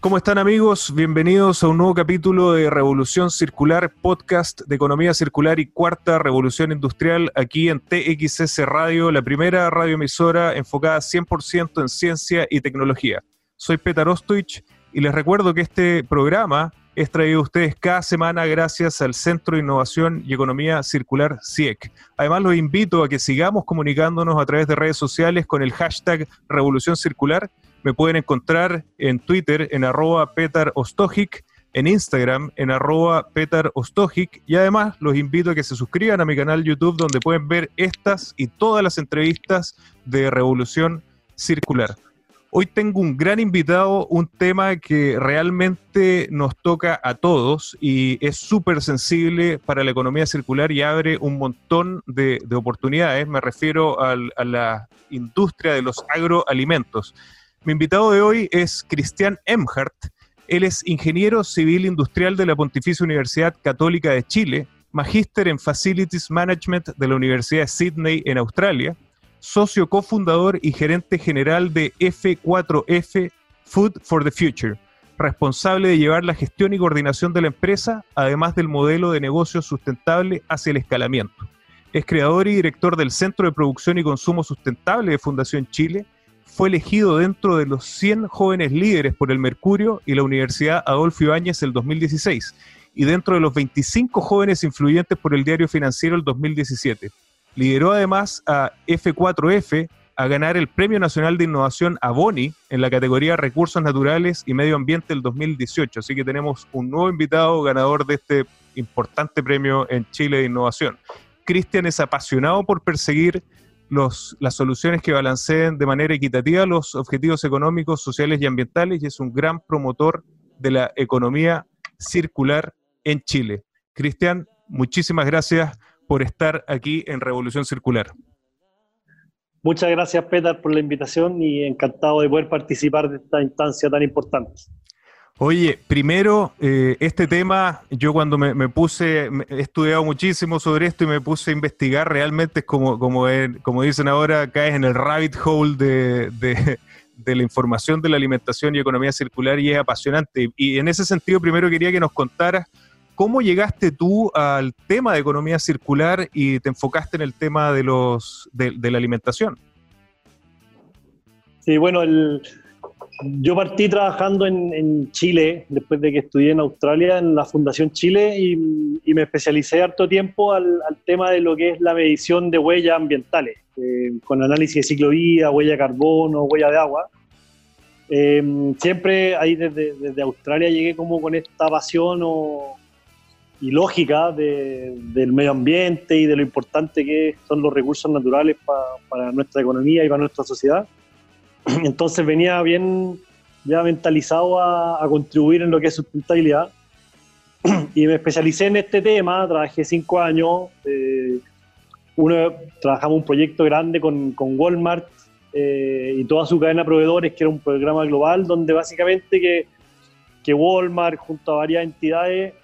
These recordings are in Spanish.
¿Cómo están amigos? Bienvenidos a un nuevo capítulo de Revolución Circular, podcast de economía circular y cuarta revolución industrial aquí en TXS Radio, la primera radioemisora enfocada 100% en ciencia y tecnología. Soy Petar Ostoich y les recuerdo que este programa es traído a ustedes cada semana gracias al Centro de Innovación y Economía Circular CIEC. Además, los invito a que sigamos comunicándonos a través de redes sociales con el hashtag Revolución Circular me pueden encontrar en Twitter en arroba Petar en Instagram en arroba Petar y además los invito a que se suscriban a mi canal YouTube donde pueden ver estas y todas las entrevistas de Revolución Circular. Hoy tengo un gran invitado, un tema que realmente nos toca a todos y es súper sensible para la economía circular y abre un montón de, oportunidades. Me refiero a la industria de los agroalimentos. Mi invitado de hoy es Cristian Emhart. Él es ingeniero civil industrial de la Pontificia Universidad Católica de Chile, magíster en Facilities Management de la Universidad de Sydney en Australia, socio cofundador y gerente general de F4F Food for the Future, responsable de llevar la gestión y coordinación de la empresa, además del modelo de negocio sustentable hacia el escalamiento. Es creador y director del Centro de Producción y Consumo Sustentable de Fundación Chile fue elegido dentro de los 100 jóvenes líderes por el Mercurio y la Universidad Adolfo Ibáñez el 2016, y dentro de los 25 jóvenes influyentes por el Diario Financiero el 2017. Lideró además a F4F a ganar el Premio Nacional de Innovación a Boni en la categoría Recursos Naturales y Medio Ambiente el 2018. Así que tenemos un nuevo invitado ganador de este importante premio en Chile de innovación. Cristian es apasionado por perseguir las soluciones que balanceen de manera equitativa los objetivos económicos, sociales y ambientales y es un gran promotor de la economía circular en Chile. Cristian, muchísimas gracias por estar aquí en Revolución Circular. Muchas gracias, Peter, por la invitación y encantado de poder participar de esta instancia tan importante. Oye, primero, eh, este tema, yo cuando me, puse, he estudiado muchísimo sobre esto y me puse a investigar, realmente es como, como, dicen ahora, caes en el rabbit hole de, de, la información de la alimentación y economía circular y es apasionante. Y en ese sentido, primero quería que nos contaras cómo llegaste tú al tema de economía circular y te enfocaste en el tema de, los, de, de la alimentación. Sí, bueno, el yo partí trabajando en, Chile, después de que estudié en Australia, en la Fundación Chile, y, me especialicé harto tiempo al, tema de lo que es la medición de huellas ambientales, eh, con análisis de ciclo vida, huella de carbono, huella de agua. Eh, siempre ahí desde, Australia llegué como con esta pasión y lógica del medio ambiente y de lo importante que son los recursos naturales para nuestra economía y para nuestra sociedad. Entonces venía bien ya mentalizado a, contribuir en lo que es sustentabilidad. y me especialicé en este tema, trabajé cinco años. Eh, uno, trabajamos un proyecto grande con, con Walmart eh, y toda su cadena de proveedores, que era un programa global, donde básicamente que, que Walmart, junto a varias entidades,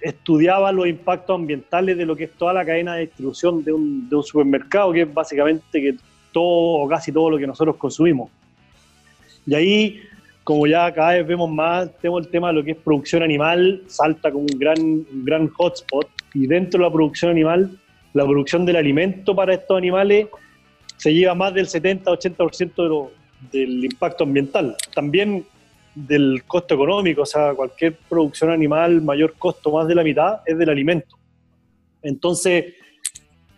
estudiaba los impactos ambientales de lo que es toda la cadena de distribución de un, de un supermercado, que es básicamente que todo o casi todo lo que nosotros consumimos. Y ahí, como ya cada vez vemos más, tenemos el tema de lo que es producción animal, salta como un gran, un gran hotspot. Y dentro de la producción animal, la producción del alimento para estos animales se lleva más del 70-80% de del impacto ambiental. También del costo económico, o sea, cualquier producción animal, mayor costo, más de la mitad, es del alimento. Entonces,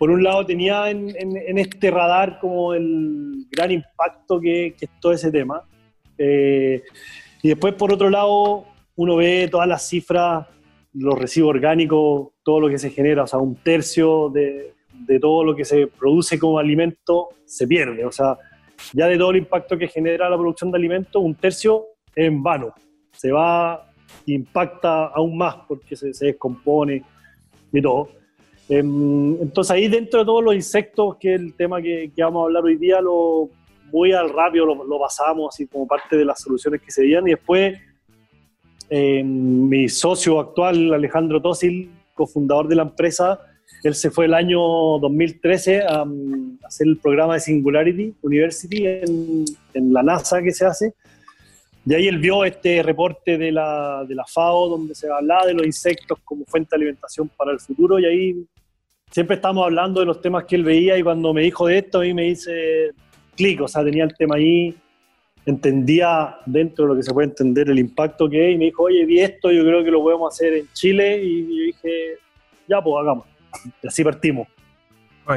por un lado tenía en, este radar como el gran impacto que, es todo ese tema. Eh, y después, por otro lado, uno ve todas las cifras, los residuos orgánicos, todo lo que se genera, o sea, un tercio de, de todo lo que se produce como alimento se pierde. O sea, ya de todo el impacto que genera la producción de alimentos, un tercio es en vano. Se va, impacta aún más porque se, se descompone y todo. Em, entonces ahí dentro de todos los insectos, que es el tema que, vamos a hablar hoy día, lo, muy al rápido lo, pasamos así como parte de las soluciones que se dieron y después em, mi socio actual, Alejandro Tosil, cofundador de la empresa, él se fue el año 2013 a, hacer el programa de Singularity University en, en, la NASA que se hace. de ahí él vio este reporte de la, de la FAO donde se hablaba de los insectos como fuente de alimentación para el futuro y ahí siempre estamos hablando de los temas que él veía y cuando me dijo de esto a mí me dice clic, o sea, tenía el tema ahí, entendía dentro de lo que se puede entender el impacto que es y me dijo, oye, vi esto, yo creo que lo podemos hacer en Chile y yo dije, ya pues hagamos. Y así partimos.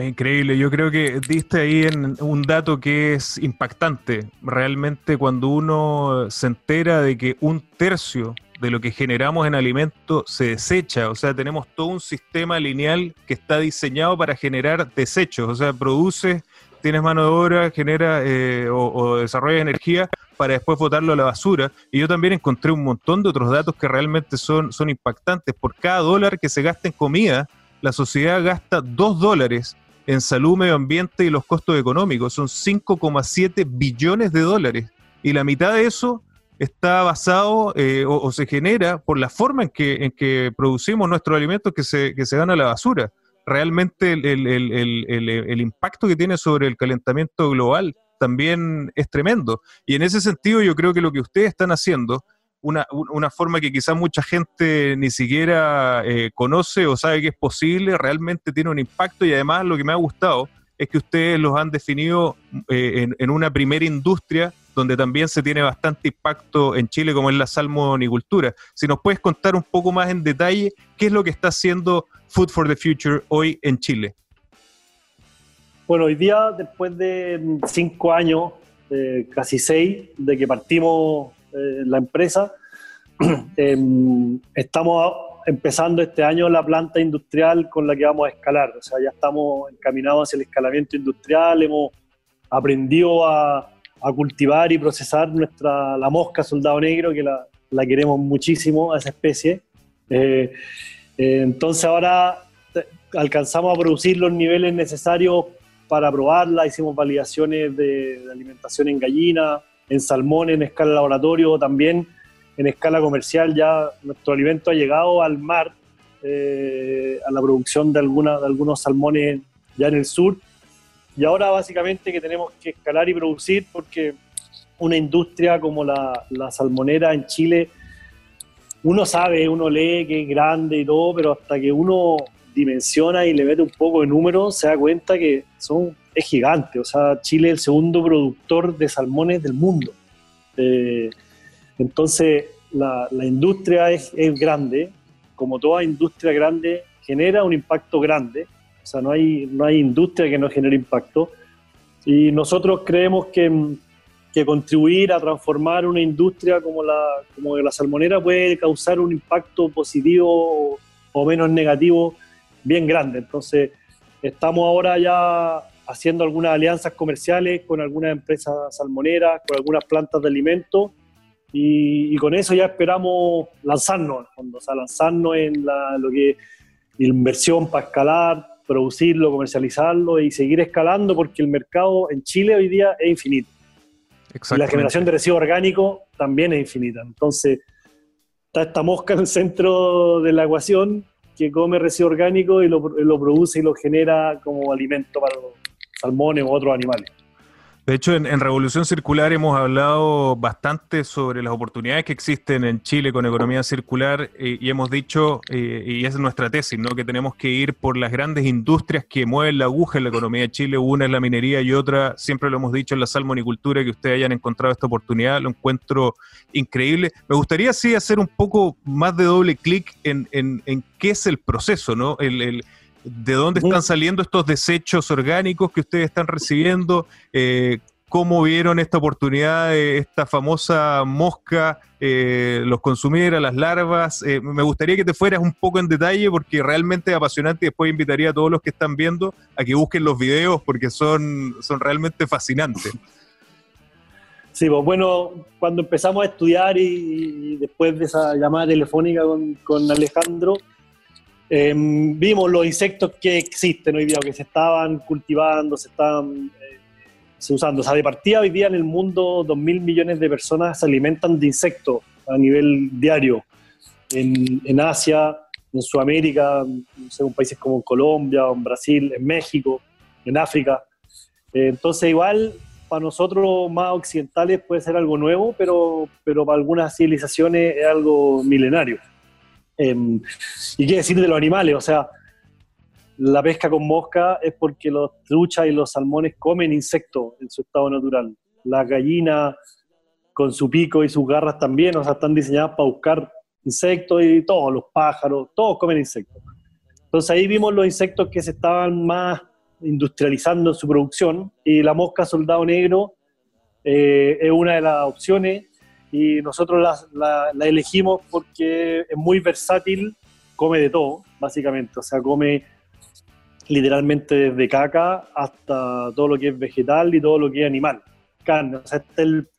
increíble, yo creo que diste ahí en un dato que es impactante. Realmente cuando uno se entera de que un tercio de lo que generamos en alimentos se desecha, o sea, tenemos todo un sistema lineal que está diseñado para generar desechos, o sea, produce, tienes mano de obra, genera eh, o, desarrolla energía para después botarlo a la basura. Y yo también encontré un montón de otros datos que realmente son, son impactantes. Por cada dólar que se gasta en comida, la sociedad gasta 2 dólares en salud, medio ambiente y los costos económicos. Son 5,7 billones de dólares. Y la mitad de eso está basado eh, o, se genera por la forma en que, en que producimos nuestros alimentos que se, que se van a la basura. Realmente el, el impacto que tiene sobre el calentamiento global también es tremendo. Y en ese sentido yo creo que lo que ustedes están haciendo una, forma que quizás mucha gente ni siquiera eh, conoce o sabe que es posible, realmente tiene un impacto y además lo que me ha gustado es que ustedes los han definido eh, en, una primera industria donde también se tiene bastante impacto en Chile, como es la salmonicultura. Si nos puedes contar un poco más en detalle qué es lo que está haciendo Food for the Future hoy en Chile. Bueno, hoy día, después de cinco años, casi seis, de que partimos eh, la empresa. Em, estamos empezando este año la planta industrial con la que vamos a escalar, o sea, ya estamos encaminados hacia el escalamiento industrial, hemos aprendido a, cultivar y procesar nuestra, la mosca soldado negro, que la, queremos muchísimo a esa especie. Eh, eh, entonces ahora alcanzamos a producir los niveles necesarios para probarla, hicimos validaciones de, de alimentación en gallina, en salmón en escala laboratorio, también en escala comercial ya nuestro alimento ha llegado al mar, eh, a la producción de, alguna, de algunos salmones ya en el sur. Y ahora básicamente que tenemos que escalar y producir porque una industria como la, salmonera en Chile, uno sabe, uno lee que es grande y todo, pero hasta que uno dimensiona y le mete un poco de números, se da cuenta que son es gigante. O sea, Chile es el segundo productor de salmones del mundo. Eh, entonces, la, industria es, grande. Como toda industria grande, genera un impacto grande. O sea, no hay, no hay industria que no genere impacto. Y nosotros creemos que, que contribuir a transformar una industria como la, como la salmonera puede causar un impacto positivo o menos negativo bien grande. Entonces, estamos ahora ya haciendo algunas alianzas comerciales con algunas empresas salmoneras, con algunas plantas de alimentos, y, con eso ya esperamos lanzarnos, o sea, lanzarnos en la, lo que inversión para escalar, producirlo, comercializarlo y seguir escalando, porque el mercado en Chile hoy día es infinito. Y la generación de residuos orgánicos también es infinita. Entonces, está esta mosca en el centro de la ecuación que come residuo orgánico y lo, lo produce y lo genera como alimento para los, salmones u otros animales. De hecho, en, Revolución Circular hemos hablado bastante sobre las oportunidades que existen en Chile con economía circular eh, y hemos dicho, eh, y es nuestra tesis, ¿no? que tenemos que ir por las grandes industrias que mueven la aguja en la economía de Chile. Una es la minería y otra, siempre lo hemos dicho, en la salmonicultura, que ustedes hayan encontrado esta oportunidad, lo encuentro increíble. Me gustaría sí hacer un poco más de doble clic en, qué es el proceso, ¿no? el de dónde están saliendo estos desechos orgánicos que ustedes están recibiendo, eh, cómo vieron esta oportunidad de esta famosa mosca, eh, los consumiera, las larvas. Eh, me gustaría que te fueras un poco en detalle porque realmente es apasionante y después invitaría a todos los que están viendo a que busquen los videos porque son, son realmente fascinantes. Sí, pues bueno, cuando empezamos a estudiar y, después de esa llamada telefónica con, con Alejandro, Em, vimos los insectos que existen hoy día, que se estaban cultivando, se estaban eh, usando. O sea, de partida hoy día en el mundo 2.000 millones de personas se alimentan de insectos a nivel diario. En, en Asia, en Sudamérica, en países como Colombia, en Brasil, en México, en África. Eh, entonces igual para nosotros más occidentales puede ser algo nuevo, pero, pero para algunas civilizaciones es algo milenario. Em, y qué decir de los animales, o sea, la pesca con mosca es porque los truchas y los salmones comen insectos en su estado natural. La gallina con su pico y sus garras también, o sea, están diseñadas para buscar insectos y todos, los pájaros, todos comen insectos. Entonces ahí vimos los insectos que se estaban más industrializando en su producción y la mosca soldado negro eh, es una de las opciones y nosotros la, elegimos porque es muy versátil, come de todo, básicamente, o sea, come literalmente desde caca hasta todo lo que es vegetal y todo lo que es animal, carne, o sea, el,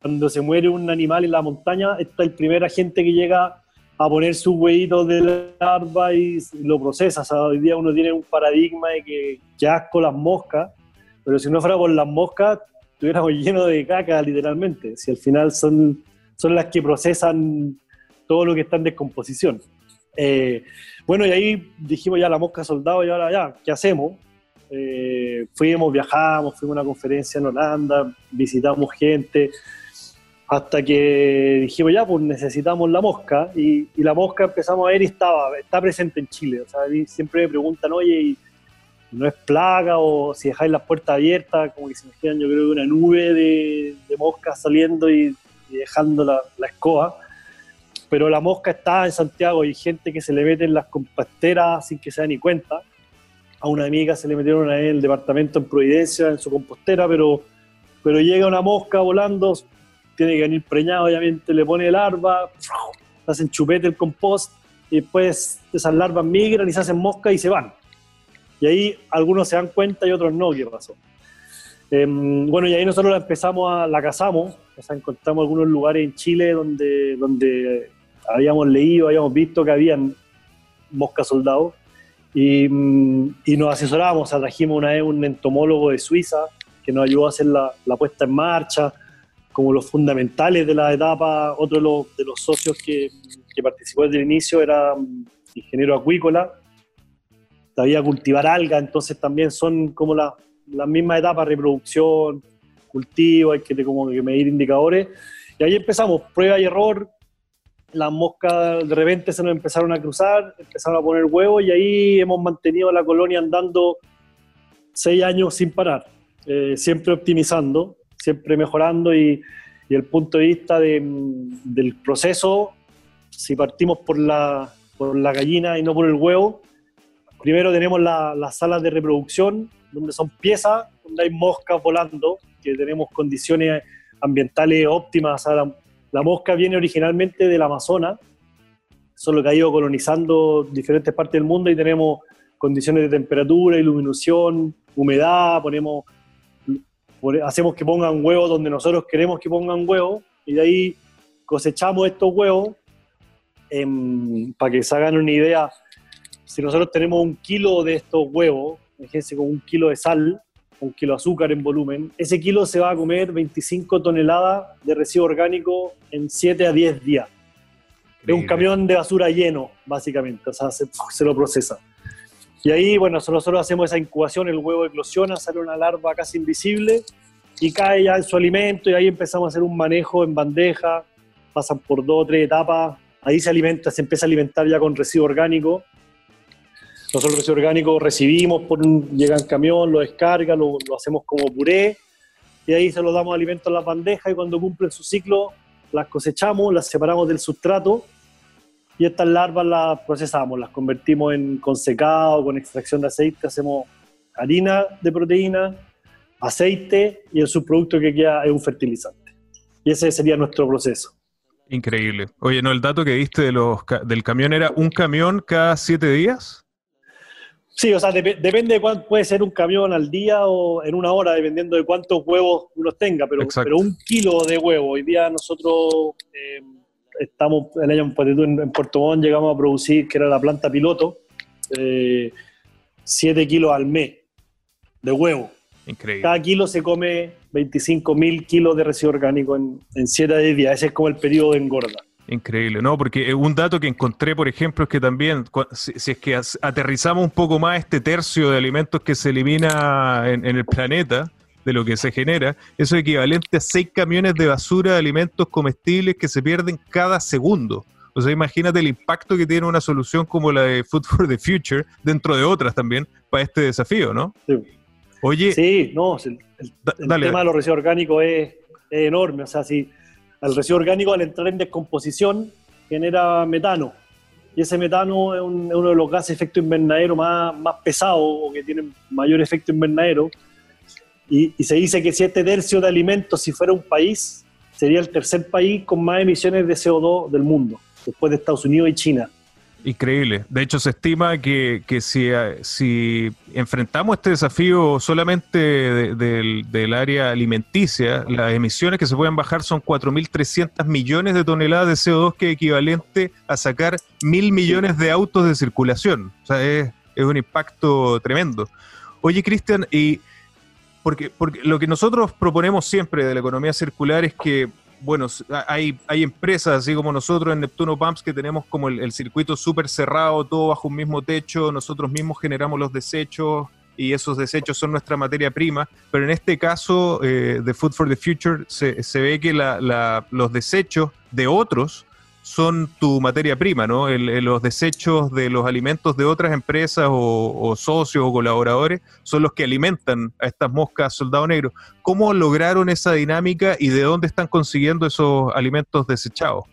cuando se muere un animal en la montaña, está el primer agente que llega a poner sus huevitos de larva y lo procesa. O sea, hoy día uno tiene un paradigma de que, ya asco las moscas, pero si no fuera por las moscas, estuviéramos llenos de caca, literalmente. Si al final son, son las que procesan todo lo que está en descomposición. Eh, bueno, y ahí dijimos ya la mosca soldado y ahora ya, ¿qué hacemos? Eh, fuimos, viajamos, fuimos a una conferencia en Holanda, visitamos gente, hasta que dijimos, ya, pues necesitamos la mosca, y, la mosca empezamos a ver y estaba, está presente en Chile. O sea, siempre me preguntan, oye, ¿y no es plaga o si dejáis las puertas abiertas, como que se imaginan, yo creo que una nube de, moscas saliendo y, dejando la, escoba. Pero la mosca está en Santiago y hay gente que se le mete en las composteras sin que se da ni cuenta. A una amiga se le metieron en el departamento en Providencia, en su compostera, pero, pero llega una mosca volando, tiene que venir preñado, obviamente le pone larva, hacen chupete el compost y después esas larvas migran y se hacen mosca y se van. Y ahí algunos se dan cuenta y otros no qué pasó. Em, bueno, y ahí nosotros la empezamos a, la cazamos, o sea, encontramos algunos lugares en Chile donde, donde habíamos leído, habíamos visto que habían moscas soldados y, mm, y nos asesoramos, o sea, trajimos una vez un entomólogo de Suiza que nos ayudó a hacer la, la puesta en marcha, como los fundamentales de la etapa. Otro de los, de los socios que, que, participó desde el inicio era mm, ingeniero acuícola, sabía cultivar alga, entonces también son como las la mismas etapas, reproducción, cultivo, hay que, como que medir indicadores. Y ahí empezamos, prueba y error, las moscas de repente se nos empezaron a cruzar, empezaron a poner huevos y ahí hemos mantenido la colonia andando seis años sin parar, eh, siempre optimizando siempre mejorando y, y el punto de vista del proceso, si partimos por la, por la gallina y no por el huevo, primero tenemos las salas de reproducción, donde son piezas, donde hay moscas volando, que tenemos condiciones ambientales óptimas. la, la, mosca viene originalmente del Amazonas, solo que ha ido colonizando diferentes partes del mundo y tenemos condiciones de temperatura, iluminación, humedad, ponemos hacemos que pongan huevos donde nosotros queremos que pongan huevos y de ahí cosechamos estos huevos em, para que se hagan una idea. Si nosotros tenemos un kilo de estos huevos, fíjense con un kilo de sal, un kilo de azúcar en volumen, ese kilo se va a comer 25 toneladas de residuo orgánico en 7 a 10 días. Es un camión de basura lleno, básicamente, o sea, se, se lo procesa. Y ahí, bueno, nosotros hacemos esa incubación, el huevo eclosiona, sale una larva casi invisible y cae ya en su alimento y ahí empezamos a hacer un manejo en bandeja, pasan por dos o tres etapas, ahí se alimenta, se empieza a alimentar ya con residuo orgánico. Nosotros el residuo orgánico recibimos, por llega en camión, lo descarga, lo, hacemos como puré y ahí se lo damos alimento a las bandejas y cuando cumplen su ciclo las cosechamos, las separamos del sustrato y estas larvas las procesamos, las convertimos en con secado, con extracción de aceite, hacemos harina de proteína, aceite y el subproducto que queda es un fertilizante. Y ese sería nuestro proceso. Increíble. Oye, ¿no el dato que diste del camión era un camión cada siete días? Sí, o sea, depende de cuánto puede ser un camión al día o en una hora, dependiendo de cuántos huevos uno tenga, pero, pero un kilo de huevo. Hoy día nosotros... Eh, estamos el año en Puerto Montt llegamos a producir, que era la planta piloto, 7 eh, kilos al mes de huevo. Increíble. Cada kilo se come 25 mil kilos de residuo orgánico en, en 7 días. Ese es como el periodo de engorda. Increíble, ¿no? Porque un dato que encontré, por ejemplo, es que también, si, es que aterrizamos un poco más este tercio de alimentos que se elimina en, el planeta, de lo que se genera, eso es equivalente a seis camiones de basura de alimentos comestibles que se pierden cada segundo. O sea, imagínate el impacto que tiene una solución como la de Food for the Future, dentro de otras también, para este desafío, ¿no? Sí. Oye. Sí, no, el, tema de los residuos orgánicos es, enorme. O sea, si el residuo orgánico al entrar en descomposición genera metano. Y ese metano es, uno de los gases de efecto invernadero más, más pesados o que tienen mayor efecto invernadero. Y, y se dice que siete tercios de alimentos, si fuera un país, sería el tercer país con más emisiones de CO2 del mundo después de Estados Unidos y China. Increíble. De hecho, se estima que, si, eh, si, enfrentamos este desafío solamente del, área alimenticia, las emisiones que se pueden bajar son 4.300 millones de toneladas de CO2, que es equivalente a sacar mil millones de autos de circulación. O sea, es, es un impacto tremendo. Oye, Cristian, y porque, porque lo que nosotros proponemos siempre de la economía circular es que bueno, hay, hay empresas así como nosotros en Neptuno Pumps que tenemos como el, circuito súper cerrado, todo bajo un mismo techo, nosotros mismos generamos los desechos y esos desechos son nuestra materia prima, pero en este caso eh, de Food for the Future se, se ve que la, los desechos de otros son tu materia prima, ¿no? los desechos de los alimentos de otras empresas o, socios o colaboradores son los que alimentan a estas moscas soldado negro. ¿Cómo lograron esa dinámica y de dónde están consiguiendo esos alimentos desechados?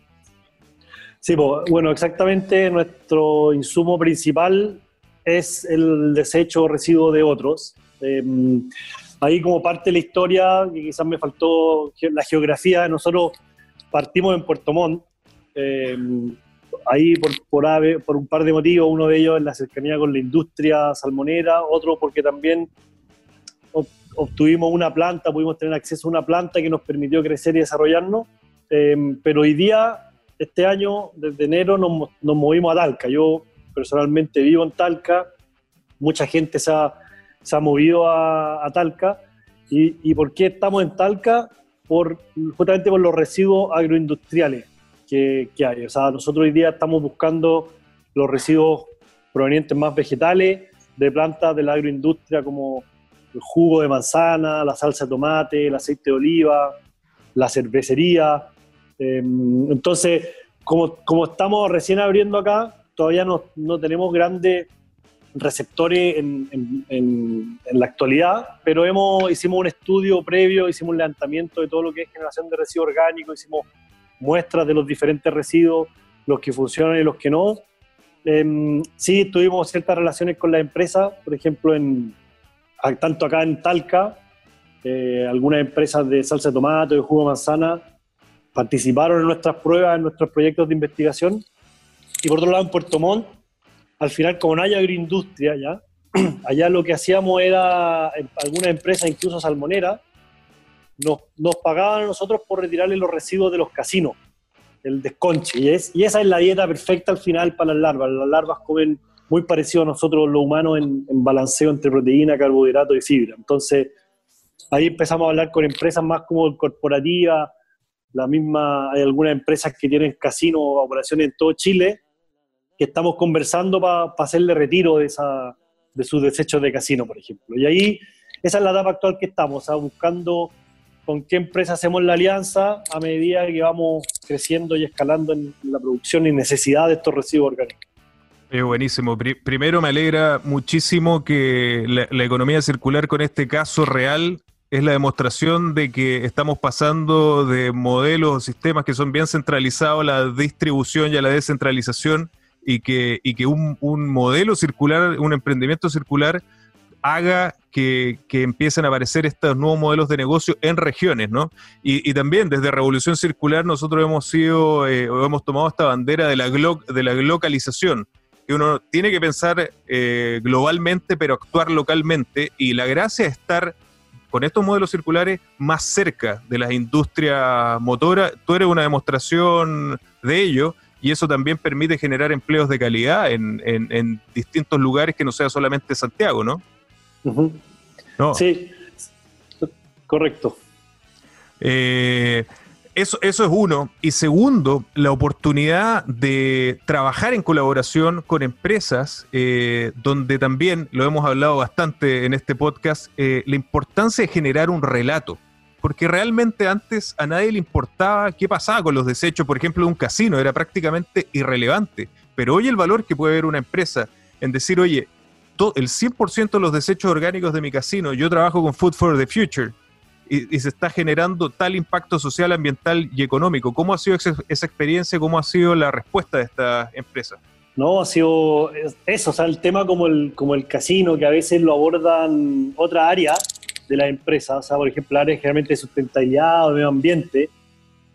Sí, bueno, exactamente nuestro insumo principal es el desecho o residuo de otros. Em, ahí como parte de la historia, quizás me faltó la geografía, nosotros partimos en Puerto Montt, eh, ahí por, por, por un par de motivos, uno de ellos es la cercanía con la industria salmonera, otro porque también obtuvimos una planta, pudimos tener acceso a una planta que nos permitió crecer y desarrollarnos, eh, pero hoy día, este año, desde enero, nos, movimos a Talca. Yo personalmente vivo en Talca, mucha gente se ha, movido a, Talca. ¿Y, ¿Y, por qué estamos en Talca? Justamente por los residuos agroindustriales que, hay. O sea, nosotros hoy día estamos buscando los residuos provenientes más vegetales de plantas de la agroindustria como el jugo de manzana, la salsa de tomate, el aceite de oliva, la cervecería. Em, entonces, como, como, estamos recién abriendo acá, todavía no, no tenemos grandes receptores en, en, la actualidad, pero hemos, hicimos un estudio previo, hicimos un levantamiento de todo lo que es generación de residuos orgánicos, hicimos muestras de los diferentes residuos, los que funcionan y los que no. Eh, sí, tuvimos ciertas relaciones con la empresa, por ejemplo, en, tanto acá en Talca, eh, algunas empresas de salsa de tomate, de jugo de manzana, participaron en nuestras pruebas, en nuestros proyectos de investigación. Y por otro lado, en Puerto Montt, al final, como no hay agroindustria ya, allá lo que hacíamos era, algunas empresas, incluso salmonera, nos, pagaban a nosotros por retirarle los residuos de los casinos, el desconche. Y, es, y esa es la dieta perfecta al final para las larvas. Las larvas comen muy parecido a nosotros los humanos en, balanceo entre proteína, carbohidrato y fibra. Entonces, ahí empezamos a hablar con empresas más como corporativas, la misma, hay algunas empresas que tienen casinos o operaciones en todo Chile, que estamos conversando para hacerle retiro de, esa, de sus desechos de casino, por ejemplo. Y ahí, esa es la etapa actual que estamos, buscando con qué empresa hacemos la alianza a medida que vamos creciendo y escalando en la producción y necesidad de estos residuos orgánicos. Es buenísimo. primero me alegra muchísimo que la, economía circular con este caso real es la demostración de que estamos pasando de modelos o sistemas que son bien centralizados a la distribución y a la descentralización y que, un modelo circular, un emprendimiento circular haga que, empiecen a aparecer estos nuevos modelos de negocio en regiones, ¿no? Y, también desde Revolución Circular nosotros hemos sido, eh, hemos tomado esta bandera de la, de la localización, que uno tiene que pensar eh, globalmente, pero actuar localmente, y la gracia es estar con estos modelos circulares más cerca de las industrias motoras. Tú eres una demostración de ello, y eso también permite generar empleos de calidad en, en distintos lugares que no sea solamente Santiago, ¿no? Sí, correcto. Eh, Eso, eso es uno. Y segundo, la oportunidad de trabajar en colaboración con empresas, eh, donde también, lo hemos hablado bastante en este podcast, eh, la importancia de generar un relato. Porque realmente antes a nadie le importaba qué pasaba con los desechos, por ejemplo, de un casino, era prácticamente irrelevante. Pero hoy el valor que puede ver una empresa en decir, oye, el 100% de los desechos orgánicos de mi casino, yo trabajo con Food for the Future, y, se está generando tal impacto social, ambiental y económico. ¿Cómo ha sido esa, experiencia? ¿Cómo ha sido la respuesta de esta empresa? No, ha sido eso, o sea, el tema como el, como el casino, que a veces lo abordan otra área de la empresa, o sea, por ejemplo, áreas generalmente de sustentabilidad o medio ambiente,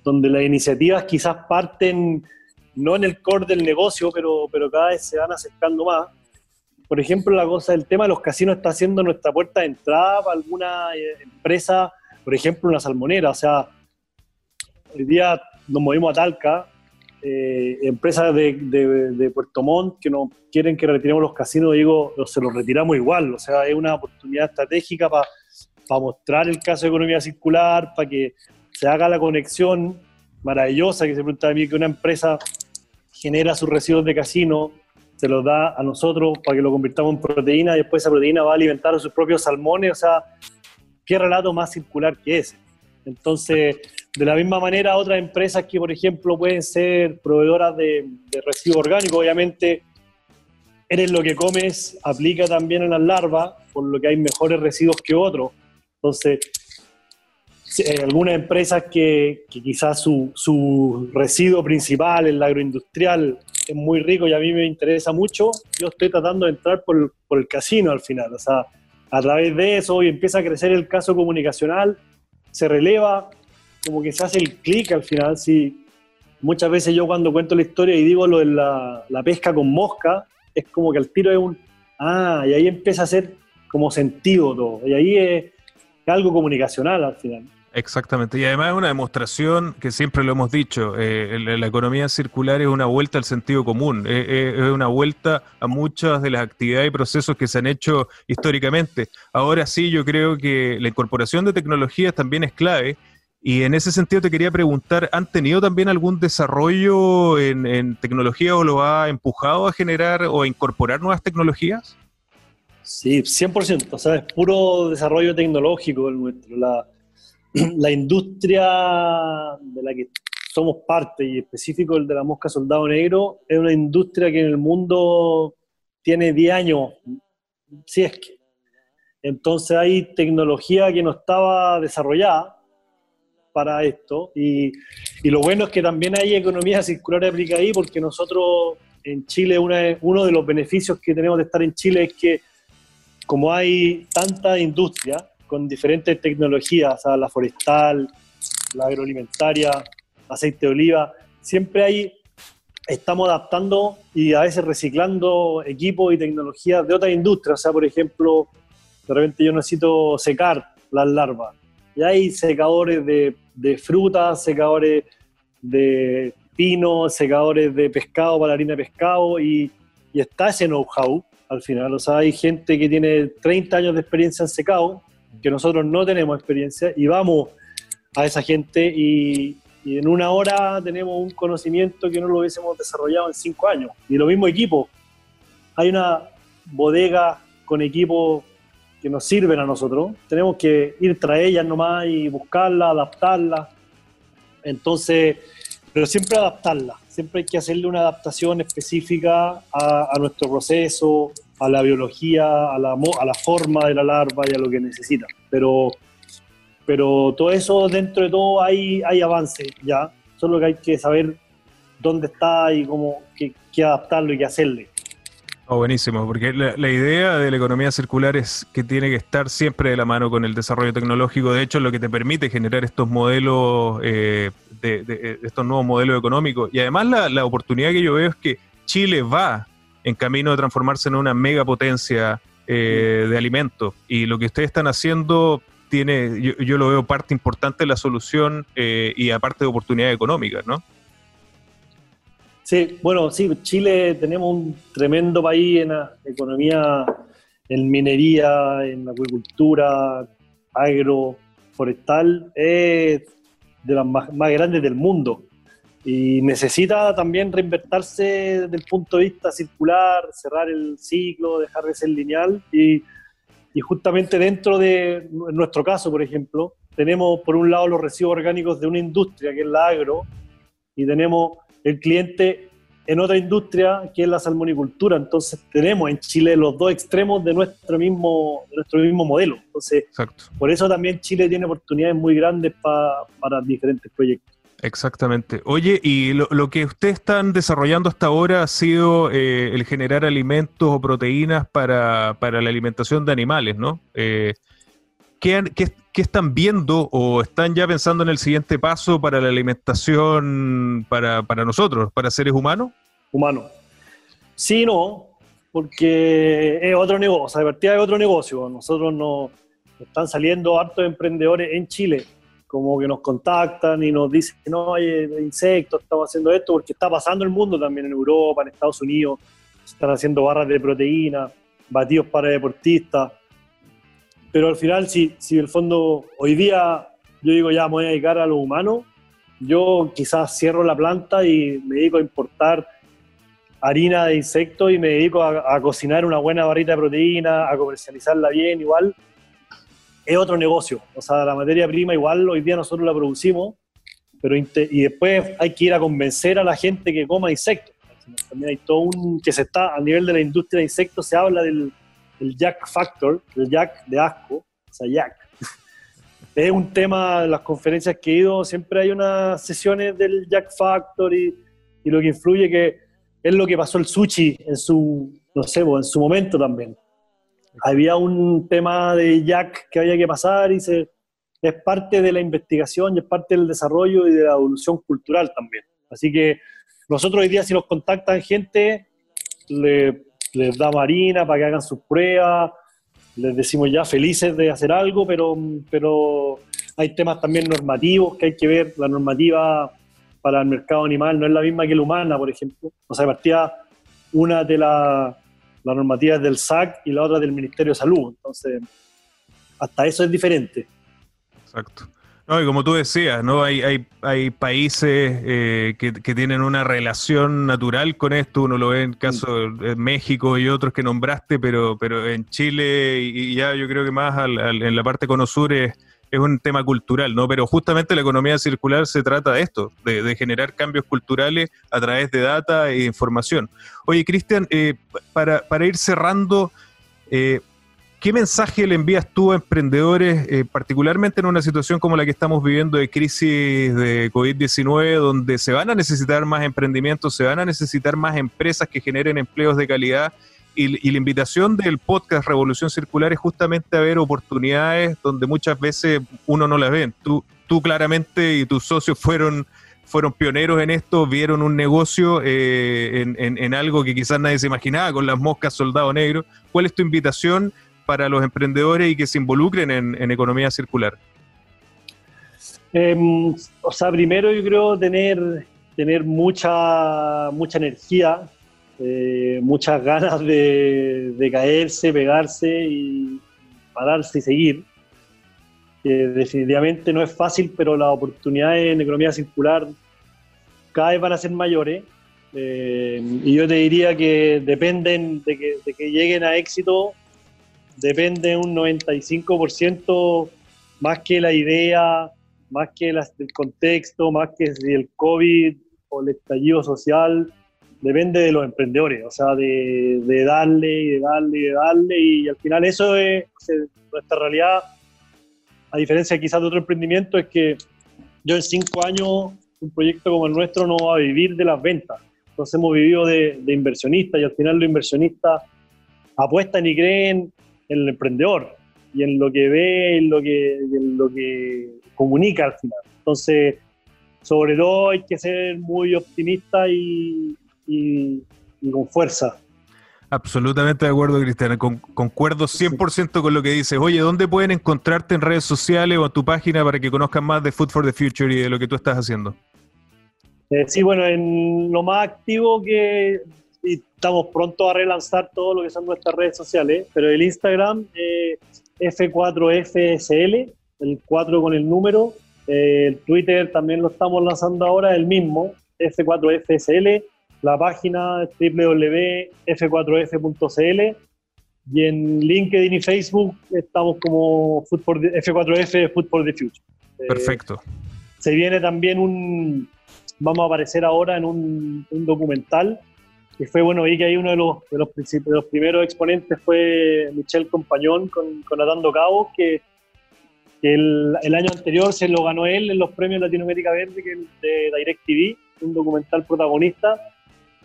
donde las iniciativas quizás parten no en el core del negocio, pero, pero cada vez se van acercando más. Por ejemplo, la cosa del tema de los casinos está haciendo nuestra puerta de entrada para alguna eh, empresa por ejemplo, una salmonera. O sea, hoy día nos movimos a Talca, eh, empresas de, Puerto Montt que nos quieren que retiremos los casinos, digo, se los retiramos igual. O sea, es una oportunidad estratégica para mostrar el caso de economía circular, para que se haga la conexión maravillosa que se pregunta a mí que una empresa genera sus residuos de casino, se los da a nosotros para que lo convirtamos en proteína y después esa proteína va a alimentar a sus propios salmones. O sea, qué relato más circular que ese. Entonces, de la misma manera, otras empresas que, por ejemplo, pueden ser proveedoras de, residuos orgánicos, obviamente, eres lo que comes, aplica también en las larvas, por lo que hay mejores residuos que otros. Entonces, algunas empresas que, quizás su, su, residuo principal, el agroindustrial, es muy rico y a mí me interesa mucho, yo estoy tratando de entrar por, por el casino al final. O sea, a través de eso y empieza a crecer el caso comunicacional, se releva, como que se hace el clic al final. Sí. Muchas veces yo cuando cuento la historia y digo lo de la, pesca con mosca, es como que el tiro es un, ah, y ahí empieza a ser como sentido todo, y ahí es algo comunicacional al final. Exactamente, y además es una demostración que siempre lo hemos dicho, eh, la, economía circular es una vuelta al sentido común, eh, eh, es una vuelta a muchas de las actividades y procesos que se han hecho históricamente. Ahora sí, yo creo que la incorporación de tecnologías también es clave, y en ese sentido te quería preguntar, ¿han tenido también algún desarrollo en, tecnología o lo ha empujado a generar o a incorporar nuevas tecnologías? Sí, 100%, o sea, es puro desarrollo tecnológico el nuestro. La, la industria de la que somos parte, y específico el de la mosca soldado negro, es una industria que en el mundo tiene 10 años, si es que. Entonces hay tecnología que no estaba desarrollada para esto, y, y lo bueno es que también hay economía circular aplicada ahí, porque nosotros en Chile, uno de los beneficios que tenemos de estar en Chile es que como hay tanta industria, con diferentes tecnologías, la forestal, la agroalimentaria, aceite de oliva, siempre hay, estamos adaptando y a veces reciclando equipos y tecnologías de otras industrias, o sea, por ejemplo, de repente yo necesito secar las larvas, y hay secadores de, de frutas, secadores de pino, secadores de pescado para la harina de pescado, y, y está ese know-how al final, o sea, hay gente que tiene 30 años de experiencia en secado, que nosotros no tenemos experiencia y vamos a esa gente y, en una hora tenemos un conocimiento que no lo hubiésemos desarrollado en cinco años. Y lo mismo equipo. Hay una bodega con equipos que nos sirven a nosotros. Tenemos que ir tras ellas nomás y buscarla, adaptarla. Entonces, pero siempre adaptarla. Siempre hay que hacerle una adaptación específica a nuestro proceso, a la biología, a la, a la forma de la larva y a lo que necesita. Pero, pero todo eso, dentro de todo, hay, hay avance ya. Solo que hay que saber dónde está y cómo qué, adaptarlo y qué hacerle. Oh, buenísimo, porque la, idea de la economía circular es que tiene que estar siempre de la mano con el desarrollo tecnológico. De hecho, lo que te permite generar estos modelos, eh, de, estos nuevos modelos económicos. Y además la, la oportunidad que yo veo es que Chile va en camino de transformarse en una megapotencia eh, de alimentos. Y lo que ustedes están haciendo tiene, yo, lo veo parte importante de la solución eh, y aparte de oportunidades económicas, ¿no? Sí, bueno, sí, Chile tenemos un tremendo país en la economía, en minería, en acuicultura, agro, forestal. Es de las más grandes del mundo y necesita también reinvertirse desde el punto de vista circular, cerrar el ciclo, dejar de ser lineal y, y, justamente dentro de nuestro caso, por ejemplo, tenemos por un lado los residuos orgánicos de una industria que es la agro y tenemos el cliente en otra industria que es la salmonicultura. Entonces tenemos en Chile los dos extremos de nuestro mismo, de nuestro mismo modelo. Entonces, por eso también Chile tiene oportunidades muy grandes para diferentes proyectos. Exactamente. Oye, y lo, que ustedes están desarrollando hasta ahora ha sido eh, el generar alimentos o proteínas para, la alimentación de animales, ¿no? Eh, ¿qué, están viendo o están ya pensando en el siguiente paso para la alimentación para, nosotros, para seres humanos? Humanos. Sí, no, porque es otro negocio, partida es otro negocio. Nosotros no están saliendo hartos emprendedores en Chile como que nos contactan y nos dicen, no, hay insectos, estamos haciendo esto, porque está pasando en el mundo también, en Europa, en Estados Unidos, están haciendo barras de proteína, batidos para deportistas, pero al final, si, si el fondo, hoy día yo digo, ya me voy a dedicar a lo humano, yo quizás cierro la planta y me dedico a importar harina de insectos y me dedico a, a cocinar una buena barrita de proteína, a comercializarla bien igual, es otro negocio. O sea, la materia prima igual hoy día nosotros la producimos, pero y después hay que ir a convencer a la gente que coma insectos. También hay todo un que se está a nivel de la industria de insectos se habla del, Jack Factor, el Jack de asco, o sea, Jack. Es un tema en las conferencias que he ido, siempre hay unas sesiones del Jack Factor y, y lo que influye que es lo que pasó el sushi en su, no sé, en su momento también había un tema de Jack que había que pasar y se, es parte de la investigación y es parte del desarrollo y de la evolución cultural también. Así que nosotros hoy día si nos contactan gente, le, les da marina para que hagan sus pruebas, les decimos ya felices de hacer algo, pero, pero hay temas también normativos que hay que ver. La normativa para el mercado animal no es la misma que la humana, por ejemplo. O sea, partía una de las la normativa es del SAC y la otra del Ministerio de Salud. Entonces, hasta eso es diferente. Exacto. No, y como tú decías, ¿no? Hay, hay, hay países eh, que, tienen una relación natural con esto. Uno lo ve en caso de México y otros que nombraste, pero, pero en Chile y, ya yo creo que más en la parte cono-sur es es un tema cultural, ¿no? Pero justamente la economía circular se trata de esto, de, generar cambios culturales a través de data e información. Oye, Cristian, eh, para, ir cerrando, eh, ¿qué mensaje le envías tú a emprendedores, eh, particularmente en una situación como la que estamos viviendo de crisis de COVID-19, donde se van a necesitar más emprendimientos, se van a necesitar más empresas que generen empleos de calidad? Y, la invitación del podcast Revolución Circular es justamente a ver oportunidades donde muchas veces uno no las ve. Tú, tú claramente y tus socios fueron, fueron pioneros en esto, vieron un negocio eh, en, algo que quizás nadie se imaginaba, con las moscas soldado negro. ¿Cuál es tu invitación para los emprendedores y que se involucren en, economía circular? Em, o sea, primero yo creo tener, tener mucha, mucha energía, eh, muchas ganas de, caerse, pegarse y pararse y seguir. definitivamente no es fácil, pero las oportunidades en economía circular cada vez van a ser mayores. Eh, y yo te diría que dependen de que, lleguen a éxito, depende un 95% más que la idea, más que el contexto, más que el COVID o el estallido social depende de los emprendedores, o sea, de, darle y de darle y de darle, y al final eso es nuestra realidad, a diferencia quizás de otro emprendimiento, es que yo en cinco años un proyecto como el nuestro no va a vivir de las ventas, entonces hemos vivido de, inversionistas y al final los inversionistas apuestan y creen en el emprendedor y en lo que ve, en lo que, en lo que comunica al final. Entonces, sobre todo hay que ser muy optimista y, y, con fuerza. Absolutamente de acuerdo, Cristiana. concuerdo 100% con lo que dices. Oye, ¿dónde pueden encontrarte en redes sociales o en tu página para que conozcan más de Food for the Future y de lo que tú estás haciendo? Eh, sí, bueno, en lo más activo que estamos pronto a relanzar todo lo que son nuestras redes sociales, pero el Instagram eh, F4FSL, el 4 con el número, Eh, el Twitter también lo estamos lanzando ahora, el mismo, F4FSL, la página www.f4f.cl y en LinkedIn y Facebook estamos como F4F Food for the Future. Eh, Perfecto. se viene también un, vamos a aparecer ahora en un, documental que fue, bueno, vi que ahí uno de los, de los, de los primeros exponentes fue Michel Compañón con, con Atando Cabos, que, el, el, año anterior se lo ganó él en los premios Latinoamérica Verde que de DirecTV, un documental protagonista,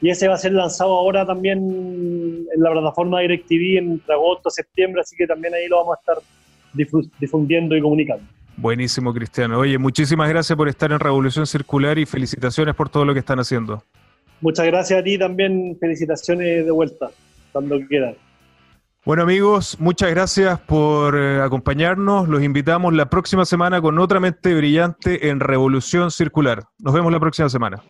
y ese va a ser lanzado ahora también en la plataforma DirecTV entre agosto, septiembre, así que también ahí lo vamos a estar difundiendo y comunicando. Buenísimo, Cristiano. Oye, muchísimas gracias por estar en Revolución Circular y felicitaciones por todo lo que están haciendo. Muchas gracias a ti también, felicitaciones de vuelta, cuando quieran. Bueno amigos, muchas gracias por eh, acompañarnos. Los invitamos la próxima semana con otra mente brillante en Revolución Circular. Nos vemos la próxima semana.